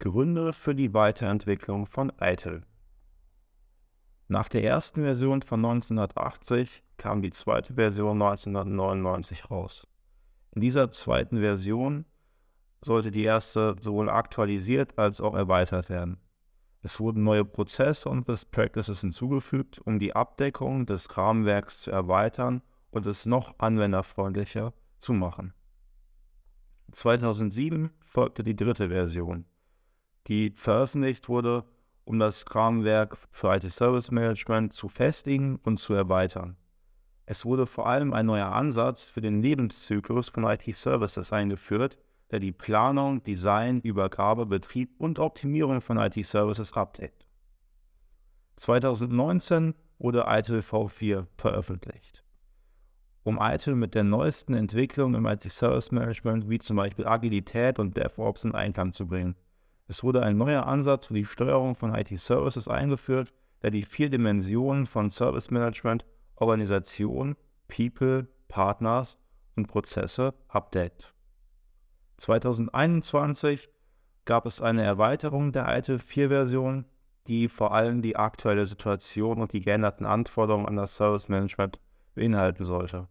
Gründe für die Weiterentwicklung von ITIL. Nach der ersten Version von 1980 kam die zweite Version 1999 raus. In dieser zweiten Version sollte die erste sowohl aktualisiert als auch erweitert werden. Es wurden neue Prozesse und Best Practices hinzugefügt, um die Abdeckung des Rahmenwerks zu erweitern und es noch anwenderfreundlicher zu machen. 2007 folgte die dritte Version, die veröffentlicht wurde, um das Rahmenwerk für IT Service Management zu festigen und zu erweitern. Es wurde vor allem ein neuer Ansatz für den Lebenszyklus von IT Services eingeführt, der die Planung, Design, Übergabe, Betrieb und Optimierung von IT-Services abdeckt. 2019 wurde ITIL V4 veröffentlicht. Um ITIL mit der neuesten Entwicklung im IT-Service Management wie zum Beispiel Agilität und DevOps in Einklang zu bringen. Es wurde ein neuer Ansatz für die Steuerung von IT-Services eingeführt, der die vier Dimensionen von Service Management, Organisation, People, Partners und Prozesse abdeckt. 2021 gab es eine Erweiterung der ITIL 4-Version, die vor allem die aktuelle Situation und die geänderten Anforderungen an das Service Management beinhalten sollte.